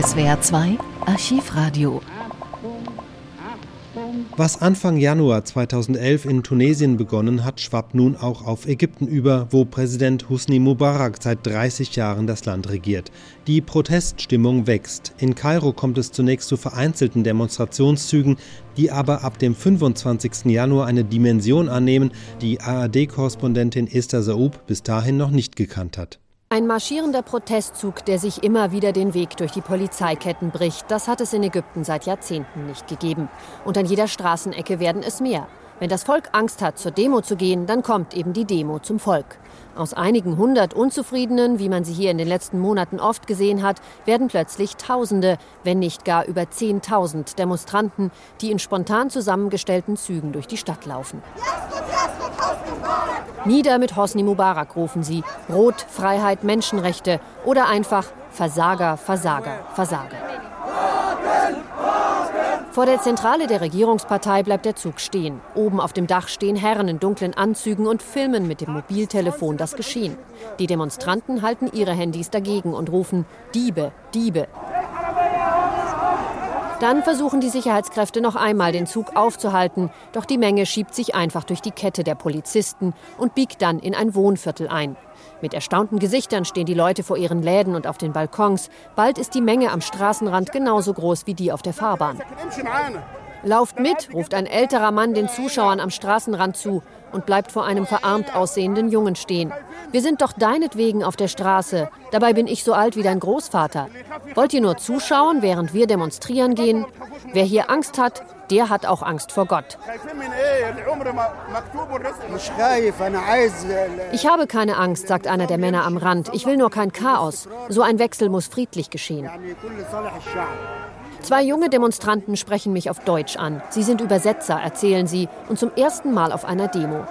SWR 2 Archivradio was Anfang Januar 2011 in Tunesien begonnen hat, schwappt nun auch auf Ägypten über, wo Präsident Husni Mubarak seit 30 Jahren das Land regiert. Die Proteststimmung wächst. In Kairo kommt es zunächst zu vereinzelten Demonstrationszügen, die aber ab dem 25. Januar eine Dimension annehmen, die ARD-Korrespondentin Esther Saub bis dahin noch nicht gekannt hat. Ein marschierender Protestzug, der sich immer wieder den Weg durch die Polizeiketten bricht, das hat es in Ägypten seit Jahrzehnten nicht gegeben. Und an jeder Straßenecke werden es mehr. Wenn das Volk Angst hat, zur Demo zu gehen, dann kommt eben die Demo zum Volk. Aus einigen hundert Unzufriedenen, wie man sie hier in den letzten Monaten oft gesehen hat, werden plötzlich Tausende, wenn nicht gar über Zehntausend Demonstranten, die in spontan zusammengestellten Zügen durch die Stadt laufen. Nieder mit Hosni Mubarak rufen sie. Rot, Freiheit, Menschenrechte oder einfach Versager, Versager, Versager. Vor der Zentrale der Regierungspartei bleibt der Zug stehen. Oben auf dem Dach stehen Herren in dunklen Anzügen und filmen mit dem Mobiltelefon das Geschehen. Die Demonstranten halten ihre Handys dagegen und rufen Diebe, Diebe. Dann versuchen die Sicherheitskräfte noch einmal den Zug aufzuhalten, doch die Menge schiebt sich einfach durch die Kette der Polizisten und biegt dann in ein Wohnviertel ein. Mit erstaunten Gesichtern stehen die Leute vor ihren Läden und auf den Balkons. Bald ist die Menge am Straßenrand genauso groß wie die auf der Fahrbahn. Lauft mit, ruft ein älterer Mann den Zuschauern am Straßenrand zu und bleibt vor einem verarmt aussehenden Jungen stehen. Wir sind doch deinetwegen auf der Straße. Dabei bin ich so alt wie dein Großvater. Wollt ihr nur zuschauen, während wir demonstrieren gehen? Wer hier Angst hat, der hat auch Angst vor Gott. Ich habe keine Angst, sagt einer der Männer am Rand. Ich will nur kein Chaos. So ein Wechsel muss friedlich geschehen. Zwei junge Demonstranten sprechen mich auf Deutsch an. Sie sind Übersetzer, erzählen sie, und zum ersten Mal auf einer Demo.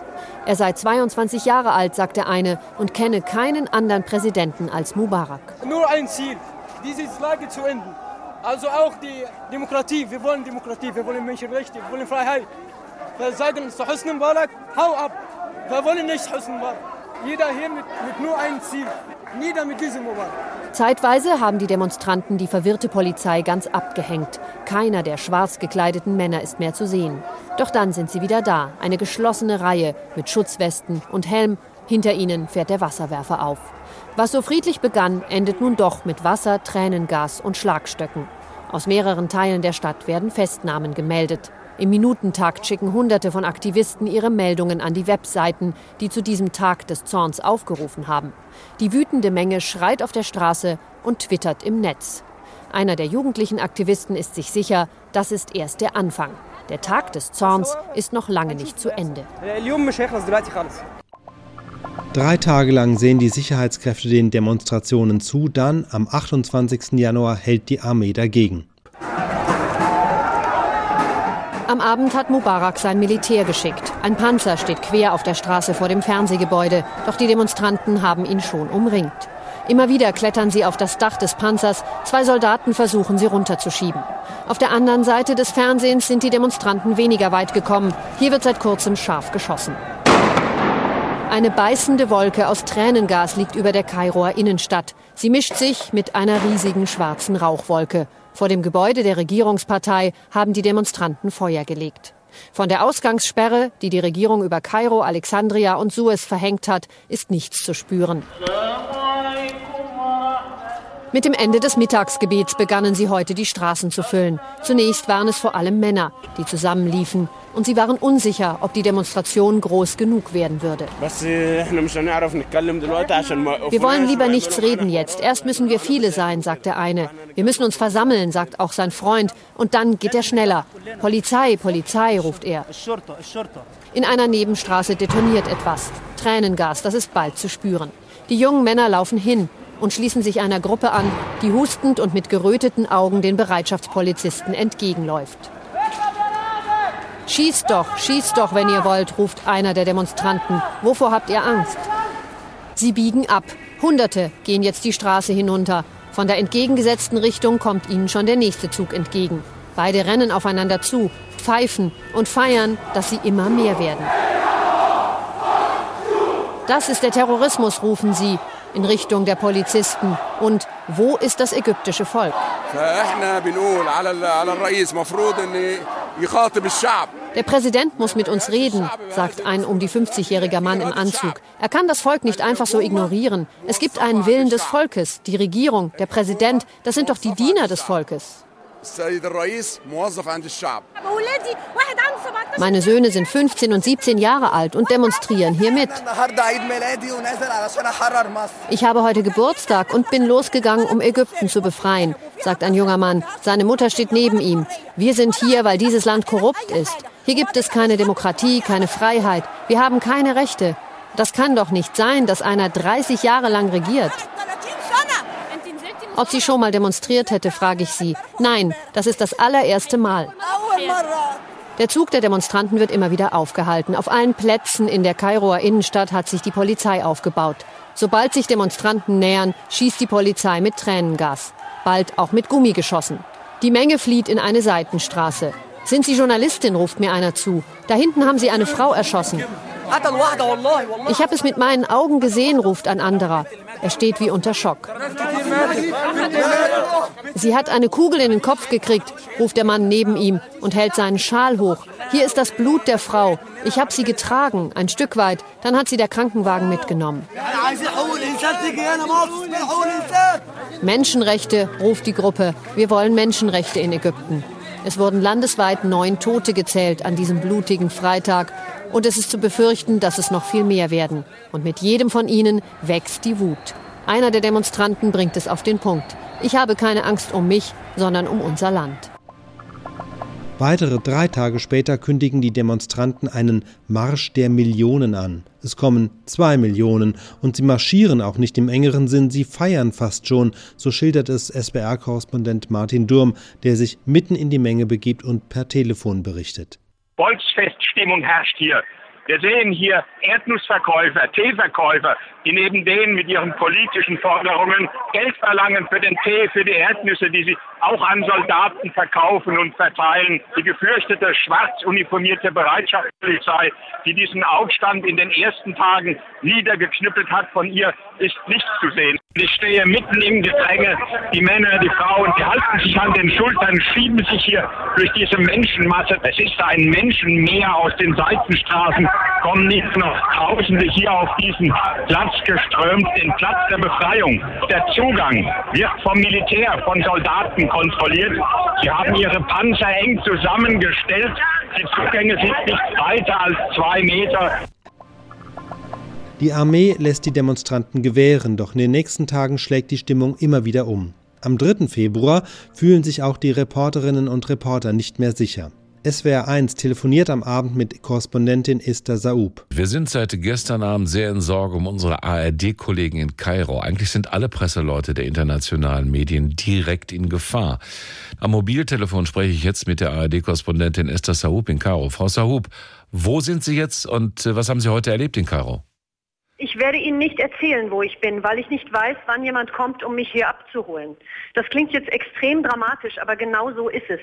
Er sei 22 Jahre alt, sagt der eine, und kenne keinen anderen Präsidenten als Mubarak. Nur ein Ziel, diese Lage zu enden. Also auch die Demokratie. Wir wollen Demokratie, wir wollen Menschenrechte, wir wollen Freiheit. Wir sagen zu Hosni Mubarak, hau ab. Wir wollen nicht Hosni Mubarak. Jeder hier mit, mit nur einem Ziel. Nieder mit diesem Mubarak. Zeitweise haben die Demonstranten die verwirrte Polizei ganz abgehängt. Keiner der schwarz gekleideten Männer ist mehr zu sehen. Doch dann sind sie wieder da, eine geschlossene Reihe mit Schutzwesten und Helm. Hinter ihnen fährt der Wasserwerfer auf. Was so friedlich begann, endet nun doch mit Wasser, Tränengas und Schlagstöcken. Aus mehreren Teilen der Stadt werden Festnahmen gemeldet. Im Minutentakt schicken Hunderte von Aktivisten ihre Meldungen an die Webseiten, die zu diesem Tag des Zorns aufgerufen haben. Die wütende Menge schreit auf der Straße und twittert im Netz. Einer der jugendlichen Aktivisten ist sich sicher, das ist erst der Anfang. Der Tag des Zorns ist noch lange nicht zu Ende. Drei Tage lang sehen die Sicherheitskräfte den Demonstrationen zu, dann am 28. Januar hält die Armee dagegen. Am Abend hat Mubarak sein Militär geschickt. Ein Panzer steht quer auf der Straße vor dem Fernsehgebäude, doch die Demonstranten haben ihn schon umringt. Immer wieder klettern sie auf das Dach des Panzers, zwei Soldaten versuchen sie runterzuschieben. Auf der anderen Seite des Fernsehens sind die Demonstranten weniger weit gekommen. Hier wird seit kurzem scharf geschossen. Eine beißende Wolke aus Tränengas liegt über der Kairoer Innenstadt. Sie mischt sich mit einer riesigen schwarzen Rauchwolke. Vor dem Gebäude der Regierungspartei haben die Demonstranten Feuer gelegt. Von der Ausgangssperre, die die Regierung über Kairo, Alexandria und Suez verhängt hat, ist nichts zu spüren. Mit dem Ende des Mittagsgebets begannen sie heute die Straßen zu füllen. Zunächst waren es vor allem Männer, die zusammenliefen. Und sie waren unsicher, ob die Demonstration groß genug werden würde. Wir wollen lieber nichts reden jetzt. Erst müssen wir viele sein, sagt der eine. Wir müssen uns versammeln, sagt auch sein Freund. Und dann geht er schneller. Polizei, Polizei, ruft er. In einer Nebenstraße detoniert etwas. Tränengas, das ist bald zu spüren. Die jungen Männer laufen hin und schließen sich einer Gruppe an, die hustend und mit geröteten Augen den Bereitschaftspolizisten entgegenläuft. Schießt doch, schießt doch, wenn ihr wollt, ruft einer der Demonstranten. Wovor habt ihr Angst? Sie biegen ab. Hunderte gehen jetzt die Straße hinunter. Von der entgegengesetzten Richtung kommt ihnen schon der nächste Zug entgegen. Beide rennen aufeinander zu, pfeifen und feiern, dass sie immer mehr werden. Das ist der Terrorismus, rufen sie in Richtung der Polizisten. Und wo ist das ägyptische Volk? Der Präsident muss mit uns reden, sagt ein um die 50-jährige Mann im Anzug. Er kann das Volk nicht einfach so ignorieren. Es gibt einen Willen des Volkes. Die Regierung, der Präsident, das sind doch die Diener des Volkes. Meine Söhne sind 15 und 17 Jahre alt und demonstrieren hier mit. Ich habe heute Geburtstag und bin losgegangen, um Ägypten zu befreien, sagt ein junger Mann. Seine Mutter steht neben ihm. Wir sind hier, weil dieses Land korrupt ist. Hier gibt es keine Demokratie, keine Freiheit. Wir haben keine Rechte. Das kann doch nicht sein, dass einer 30 Jahre lang regiert. Ob sie schon mal demonstriert hätte, frage ich sie. Nein, das ist das allererste Mal. Der Zug der Demonstranten wird immer wieder aufgehalten. Auf allen Plätzen in der Kairoer Innenstadt hat sich die Polizei aufgebaut. Sobald sich Demonstranten nähern, schießt die Polizei mit Tränengas. Bald auch mit Gummigeschossen. Die Menge flieht in eine Seitenstraße. Sind Sie Journalistin, ruft mir einer zu. Da hinten haben Sie eine Frau erschossen. Ich habe es mit meinen Augen gesehen, ruft ein anderer. Er steht wie unter Schock. Sie hat eine Kugel in den Kopf gekriegt, ruft der Mann neben ihm und hält seinen Schal hoch. Hier ist das Blut der Frau. Ich habe sie getragen, ein Stück weit. Dann hat sie der Krankenwagen mitgenommen. Menschenrechte, ruft die Gruppe. Wir wollen Menschenrechte in Ägypten. Es wurden landesweit neun Tote gezählt an diesem blutigen Freitag. Und es ist zu befürchten, dass es noch viel mehr werden. Und mit jedem von ihnen wächst die Wut. Einer der Demonstranten bringt es auf den Punkt. Ich habe keine Angst um mich, sondern um unser Land. Weitere drei Tage später kündigen die Demonstranten einen Marsch der Millionen an. Es kommen zwei Millionen und sie marschieren auch nicht im engeren Sinn, sie feiern fast schon, so schildert es SBR-Korrespondent Martin Durm, der sich mitten in die Menge begibt und per Telefon berichtet. Volksfeststimmung herrscht hier. Wir sehen hier Erdnussverkäufer, Teeverkäufer, die neben denen mit ihren politischen Forderungen Geld verlangen für den Tee, für die Erdnüsse, die sie auch an Soldaten verkaufen und verteilen. Die gefürchtete schwarz uniformierte Bereitschaftspolizei, die diesen Aufstand in den ersten Tagen niedergeknüppelt hat, von ihr ist nichts zu sehen. Ich stehe mitten im Gedränge. Die Männer, die Frauen, die halten sich an den Schultern, schieben sich hier durch diese Menschenmasse. Es ist ein Menschenmeer aus den Seitenstraßen, kommen nicht noch Tausende hier auf diesen Platz geströmt, den Platz der Befreiung. Der Zugang wird vom Militär, von Soldaten kontrolliert. Sie haben ihre Panzer eng zusammengestellt. Die Zugänge sind nicht weiter als zwei Meter. Die Armee lässt die Demonstranten gewähren, doch in den nächsten Tagen schlägt die Stimmung immer wieder um. Am 3. Februar fühlen sich auch die Reporterinnen und Reporter nicht mehr sicher. SWR 1 telefoniert am Abend mit Korrespondentin Esther Saub. Wir sind seit gestern Abend sehr in Sorge um unsere ARD-Kollegen in Kairo. Eigentlich sind alle Presseleute der internationalen Medien direkt in Gefahr. Am Mobiltelefon spreche ich jetzt mit der ARD-Korrespondentin Esther Saub in Kairo. Frau Saub, wo sind Sie jetzt und äh, was haben Sie heute erlebt in Kairo? Ich werde Ihnen nicht erzählen, wo ich bin, weil ich nicht weiß, wann jemand kommt, um mich hier abzuholen. Das klingt jetzt extrem dramatisch, aber genau so ist es.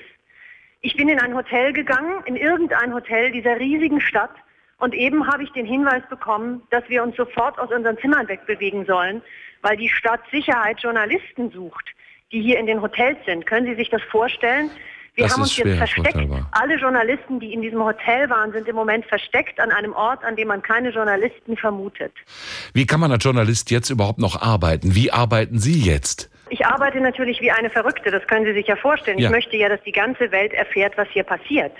Ich bin in ein Hotel gegangen, in irgendein Hotel dieser riesigen Stadt, und eben habe ich den Hinweis bekommen, dass wir uns sofort aus unseren Zimmern wegbewegen sollen, weil die Stadt Sicherheit Journalisten sucht, die hier in den Hotels sind. Können Sie sich das vorstellen? Wir das haben uns jetzt versteckt. Alle Journalisten, die in diesem Hotel waren, sind im Moment versteckt an einem Ort, an dem man keine Journalisten vermutet. Wie kann man als Journalist jetzt überhaupt noch arbeiten? Wie arbeiten Sie jetzt? Ich arbeite natürlich wie eine Verrückte, das können Sie sich ja vorstellen. Ja. Ich möchte ja, dass die ganze Welt erfährt, was hier passiert.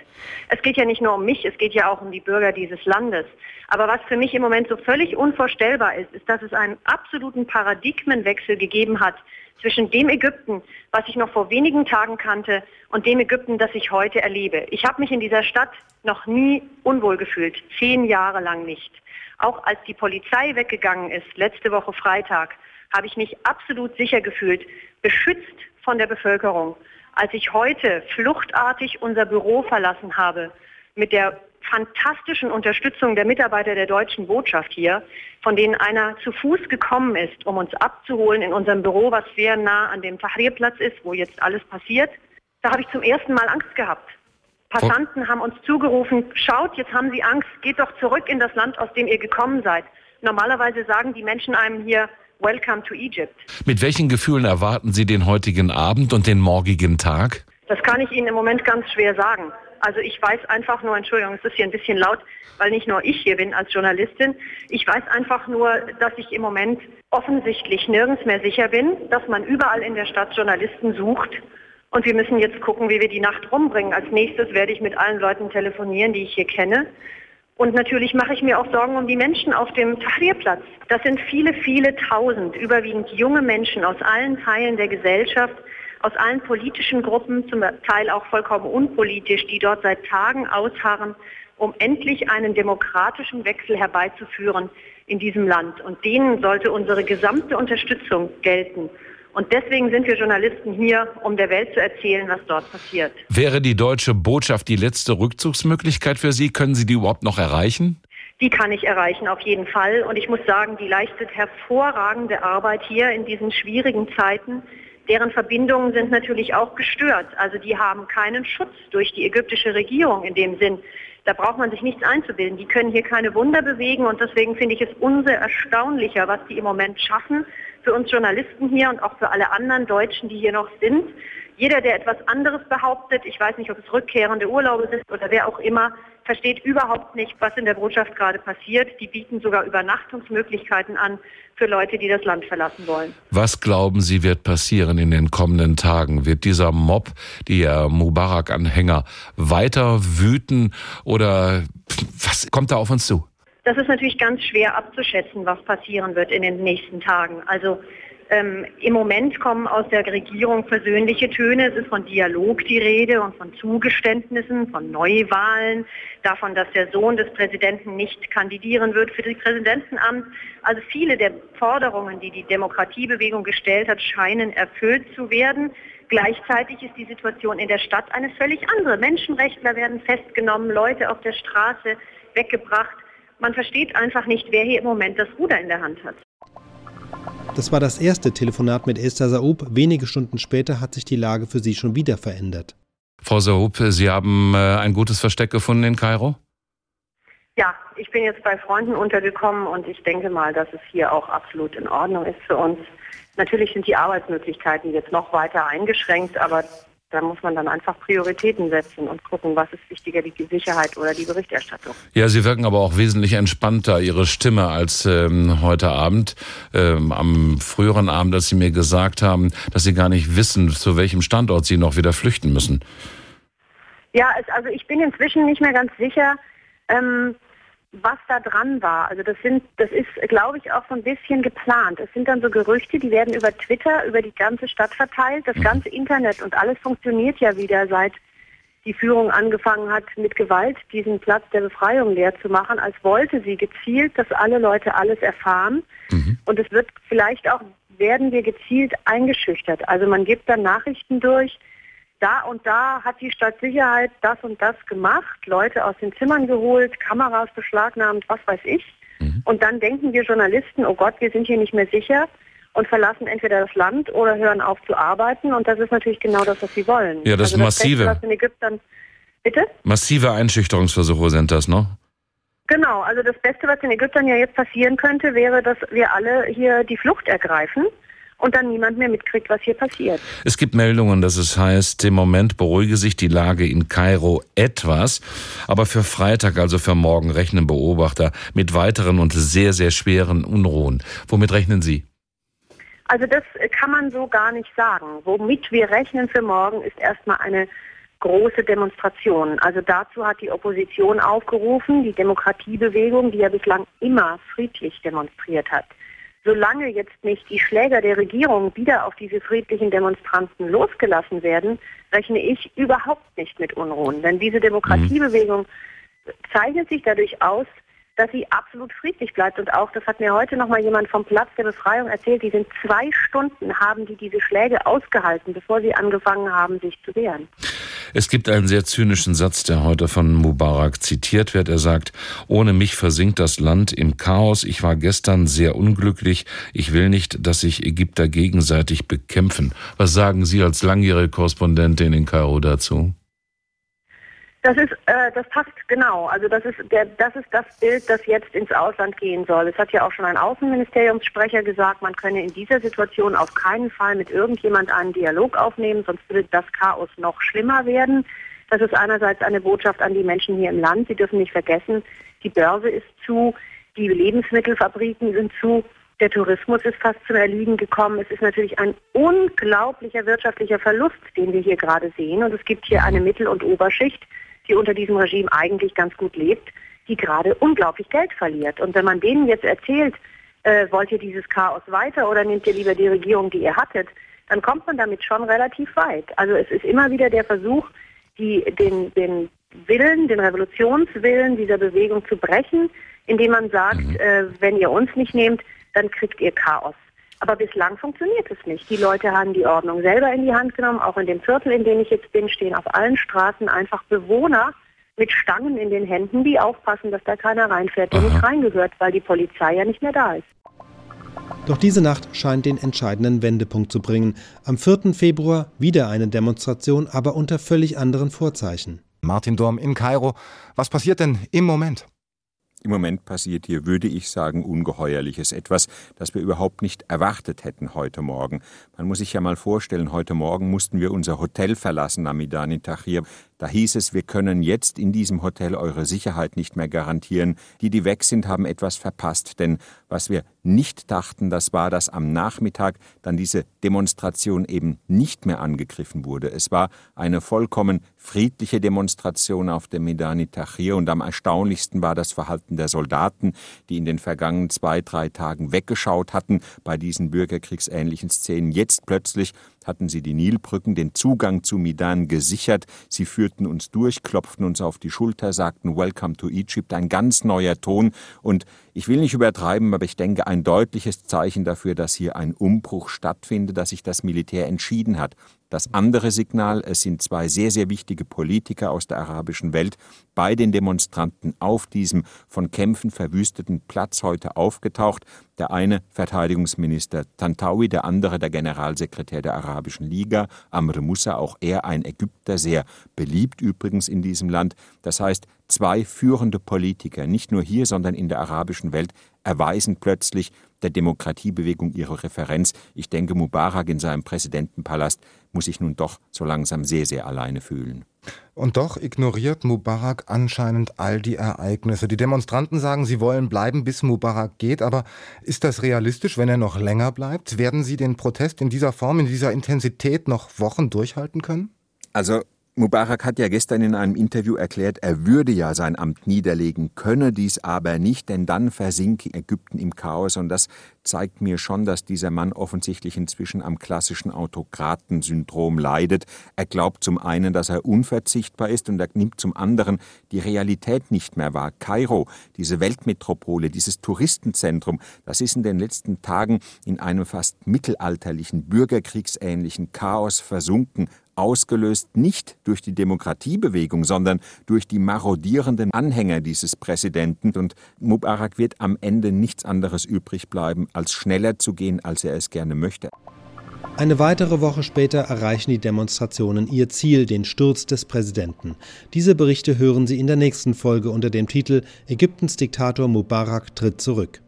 Es geht ja nicht nur um mich, es geht ja auch um die Bürger dieses Landes. Aber was für mich im Moment so völlig unvorstellbar ist, ist, dass es einen absoluten Paradigmenwechsel gegeben hat zwischen dem Ägypten, was ich noch vor wenigen Tagen kannte, und dem Ägypten, das ich heute erlebe. Ich habe mich in dieser Stadt noch nie unwohl gefühlt, zehn Jahre lang nicht. Auch als die Polizei weggegangen ist, letzte Woche Freitag, habe ich mich absolut sicher gefühlt, beschützt von der Bevölkerung. Als ich heute fluchtartig unser Büro verlassen habe, mit der fantastischen Unterstützung der Mitarbeiter der deutschen Botschaft hier, von denen einer zu Fuß gekommen ist, um uns abzuholen in unserem Büro, was sehr nah an dem Tahrirplatz ist, wo jetzt alles passiert. Da habe ich zum ersten Mal Angst gehabt. Passanten haben uns zugerufen, schaut, jetzt haben Sie Angst, geht doch zurück in das Land, aus dem ihr gekommen seid. Normalerweise sagen die Menschen einem hier, Welcome to Egypt. Mit welchen Gefühlen erwarten Sie den heutigen Abend und den morgigen Tag? Das kann ich Ihnen im Moment ganz schwer sagen. Also ich weiß einfach nur, Entschuldigung, es ist hier ein bisschen laut, weil nicht nur ich hier bin als Journalistin. Ich weiß einfach nur, dass ich im Moment offensichtlich nirgends mehr sicher bin, dass man überall in der Stadt Journalisten sucht. Und wir müssen jetzt gucken, wie wir die Nacht rumbringen. Als nächstes werde ich mit allen Leuten telefonieren, die ich hier kenne. Und natürlich mache ich mir auch Sorgen um die Menschen auf dem Tahrirplatz. Das sind viele, viele tausend, überwiegend junge Menschen aus allen Teilen der Gesellschaft, aus allen politischen Gruppen, zum Teil auch vollkommen unpolitisch, die dort seit Tagen ausharren, um endlich einen demokratischen Wechsel herbeizuführen in diesem Land. Und denen sollte unsere gesamte Unterstützung gelten. Und deswegen sind wir Journalisten hier, um der Welt zu erzählen, was dort passiert. Wäre die deutsche Botschaft die letzte Rückzugsmöglichkeit für Sie? Können Sie die überhaupt noch erreichen? Die kann ich erreichen, auf jeden Fall. Und ich muss sagen, die leistet hervorragende Arbeit hier in diesen schwierigen Zeiten. Deren Verbindungen sind natürlich auch gestört. Also die haben keinen Schutz durch die ägyptische Regierung in dem Sinn. Da braucht man sich nichts einzubilden. Die können hier keine Wunder bewegen und deswegen finde ich es umso erstaunlicher, was die im Moment schaffen für uns Journalisten hier und auch für alle anderen Deutschen, die hier noch sind. Jeder, der etwas anderes behauptet, ich weiß nicht, ob es rückkehrende Urlaube sind oder wer auch immer, versteht überhaupt nicht, was in der Botschaft gerade passiert. Die bieten sogar Übernachtungsmöglichkeiten an für Leute, die das Land verlassen wollen. Was glauben Sie wird passieren in den kommenden Tagen? Wird dieser Mob, die Mubarak-Anhänger, weiter wüten oder was kommt da auf uns zu? Das ist natürlich ganz schwer abzuschätzen, was passieren wird in den nächsten Tagen. Also ähm, Im Moment kommen aus der Regierung persönliche Töne. Es ist von Dialog die Rede und von Zugeständnissen, von Neuwahlen, davon, dass der Sohn des Präsidenten nicht kandidieren wird für das Präsidentenamt. Also viele der Forderungen, die die Demokratiebewegung gestellt hat, scheinen erfüllt zu werden. Gleichzeitig ist die Situation in der Stadt eine völlig andere. Menschenrechtler werden festgenommen, Leute auf der Straße weggebracht. Man versteht einfach nicht, wer hier im Moment das Ruder in der Hand hat. Das war das erste Telefonat mit Esther Saub. Wenige Stunden später hat sich die Lage für sie schon wieder verändert. Frau Saub, Sie haben äh, ein gutes Versteck gefunden in Kairo? Ja, ich bin jetzt bei Freunden untergekommen und ich denke mal, dass es hier auch absolut in Ordnung ist für uns. Natürlich sind die Arbeitsmöglichkeiten jetzt noch weiter eingeschränkt, aber da muss man dann einfach Prioritäten setzen und gucken, was ist wichtiger, die Sicherheit oder die Berichterstattung. Ja, Sie wirken aber auch wesentlich entspannter, Ihre Stimme, als ähm, heute Abend. Ähm, am früheren Abend, als Sie mir gesagt haben, dass Sie gar nicht wissen, zu welchem Standort Sie noch wieder flüchten müssen. Ja, es, also ich bin inzwischen nicht mehr ganz sicher. Ähm, was da dran war. Also das sind, das ist, glaube ich, auch so ein bisschen geplant. Es sind dann so Gerüchte, die werden über Twitter, über die ganze Stadt verteilt. Das mhm. ganze Internet und alles funktioniert ja wieder, seit die Führung angefangen hat, mit Gewalt diesen Platz der Befreiung leer zu machen, als wollte sie gezielt, dass alle Leute alles erfahren. Mhm. Und es wird vielleicht auch, werden wir gezielt eingeschüchtert. Also man gibt dann Nachrichten durch, da und da hat die Stadtsicherheit das und das gemacht, Leute aus den Zimmern geholt, Kameras beschlagnahmt, was weiß ich. Mhm. Und dann denken wir Journalisten, oh Gott, wir sind hier nicht mehr sicher und verlassen entweder das Land oder hören auf zu arbeiten. Und das ist natürlich genau das, was sie wollen. Ja, das also ist massive. Beste, in Ägypten, bitte? Massive Einschüchterungsversuche sind das, ne? Genau, also das Beste, was in Ägypten ja jetzt passieren könnte, wäre, dass wir alle hier die Flucht ergreifen und dann niemand mehr mitkriegt, was hier passiert. Es gibt Meldungen, dass es heißt, im Moment beruhige sich die Lage in Kairo etwas, aber für Freitag, also für morgen, rechnen Beobachter mit weiteren und sehr, sehr schweren Unruhen. Womit rechnen Sie? Also das kann man so gar nicht sagen. Womit wir rechnen für morgen ist erstmal eine große Demonstration. Also dazu hat die Opposition aufgerufen, die Demokratiebewegung, die ja bislang immer friedlich demonstriert hat solange jetzt nicht die Schläger der Regierung wieder auf diese friedlichen Demonstranten losgelassen werden, rechne ich überhaupt nicht mit Unruhen. Denn diese Demokratiebewegung zeichnet sich dadurch aus, dass sie absolut friedlich bleibt. Und auch, das hat mir heute noch mal jemand vom Platz der Befreiung erzählt, die sind zwei Stunden, haben die diese Schläge ausgehalten, bevor sie angefangen haben, sich zu wehren. Es gibt einen sehr zynischen Satz, der heute von Mubarak zitiert wird. Er sagt, ohne mich versinkt das Land im Chaos. Ich war gestern sehr unglücklich. Ich will nicht, dass sich Ägypter gegenseitig bekämpfen. Was sagen Sie als langjährige Korrespondentin in Kairo dazu? Das ist, äh, das passt genau. Also das ist der, das ist das Bild, das jetzt ins Ausland gehen soll. Es hat ja auch schon ein Außenministeriumssprecher gesagt, man könne in dieser Situation auf keinen Fall mit irgendjemand einen Dialog aufnehmen, sonst würde das Chaos noch schlimmer werden. Das ist einerseits eine Botschaft an die Menschen hier im Land. Sie dürfen nicht vergessen, die Börse ist zu, die Lebensmittelfabriken sind zu, der Tourismus ist fast zum Erliegen gekommen. Es ist natürlich ein unglaublicher wirtschaftlicher Verlust, den wir hier gerade sehen. Und es gibt hier eine Mittel- und Oberschicht, die unter diesem Regime eigentlich ganz gut lebt, die gerade unglaublich Geld verliert. Und wenn man denen jetzt erzählt, äh, wollt ihr dieses Chaos weiter oder nehmt ihr lieber die Regierung, die ihr hattet, dann kommt man damit schon relativ weit. Also es ist immer wieder der Versuch, die, den, den Willen, den Revolutionswillen dieser Bewegung zu brechen, indem man sagt, mhm. äh, wenn ihr uns nicht nehmt, dann kriegt ihr Chaos. Aber bislang funktioniert es nicht. Die Leute haben die Ordnung selber in die Hand genommen. Auch in dem Viertel, in dem ich jetzt bin, stehen auf allen Straßen einfach Bewohner mit Stangen in den Händen, die aufpassen, dass da keiner reinfährt, der Aha. nicht reingehört, weil die Polizei ja nicht mehr da ist. Doch diese Nacht scheint den entscheidenden Wendepunkt zu bringen. Am 4. Februar wieder eine Demonstration, aber unter völlig anderen Vorzeichen. Martin Dorm in Kairo. Was passiert denn im Moment? Im Moment passiert hier, würde ich sagen, ungeheuerliches etwas, das wir überhaupt nicht erwartet hätten heute Morgen. Man muss sich ja mal vorstellen, heute Morgen mussten wir unser Hotel verlassen am Midani Tahrir. Da hieß es, wir können jetzt in diesem Hotel eure Sicherheit nicht mehr garantieren. Die, die weg sind, haben etwas verpasst. Denn was wir nicht dachten, das war, dass am Nachmittag dann diese Demonstration eben nicht mehr angegriffen wurde. Es war eine vollkommen friedliche Demonstration auf dem Medani Tahrir und am erstaunlichsten war das Verhalten der Soldaten, die in den vergangenen zwei, drei Tagen weggeschaut hatten bei diesen bürgerkriegsähnlichen Szenen. Jetzt plötzlich hatten sie die Nilbrücken, den Zugang zu Midan gesichert. Sie führten uns durch, klopften uns auf die Schulter, sagten Welcome to Egypt, ein ganz neuer Ton. Und ich will nicht übertreiben, aber ich denke, ein deutliches Zeichen dafür, dass hier ein Umbruch stattfindet, dass sich das Militär entschieden hat, das andere Signal, es sind zwei sehr, sehr wichtige Politiker aus der arabischen Welt bei den Demonstranten auf diesem von Kämpfen verwüsteten Platz heute aufgetaucht. Der eine Verteidigungsminister Tantawi, der andere der Generalsekretär der Arabischen Liga, Amr Musa, auch er ein Ägypter, sehr beliebt übrigens in diesem Land. Das heißt, zwei führende Politiker, nicht nur hier, sondern in der arabischen Welt, erweisen plötzlich der Demokratiebewegung ihre Referenz. Ich denke, Mubarak in seinem Präsidentenpalast muss sich nun doch so langsam sehr, sehr alleine fühlen. Und doch ignoriert Mubarak anscheinend all die Ereignisse. Die Demonstranten sagen, sie wollen bleiben, bis Mubarak geht. Aber ist das realistisch, wenn er noch länger bleibt? Werden Sie den Protest in dieser Form, in dieser Intensität noch Wochen durchhalten können? Also Mubarak hat ja gestern in einem Interview erklärt, er würde ja sein Amt niederlegen, könne dies aber nicht, denn dann versinke Ägypten im Chaos. Und das zeigt mir schon, dass dieser Mann offensichtlich inzwischen am klassischen Autokratensyndrom leidet. Er glaubt zum einen, dass er unverzichtbar ist und er nimmt zum anderen die Realität nicht mehr wahr. Kairo, diese Weltmetropole, dieses Touristenzentrum, das ist in den letzten Tagen in einem fast mittelalterlichen, bürgerkriegsähnlichen Chaos versunken ausgelöst nicht durch die Demokratiebewegung, sondern durch die marodierenden Anhänger dieses Präsidenten. Und Mubarak wird am Ende nichts anderes übrig bleiben, als schneller zu gehen, als er es gerne möchte. Eine weitere Woche später erreichen die Demonstrationen ihr Ziel, den Sturz des Präsidenten. Diese Berichte hören Sie in der nächsten Folge unter dem Titel Ägyptens Diktator Mubarak tritt zurück.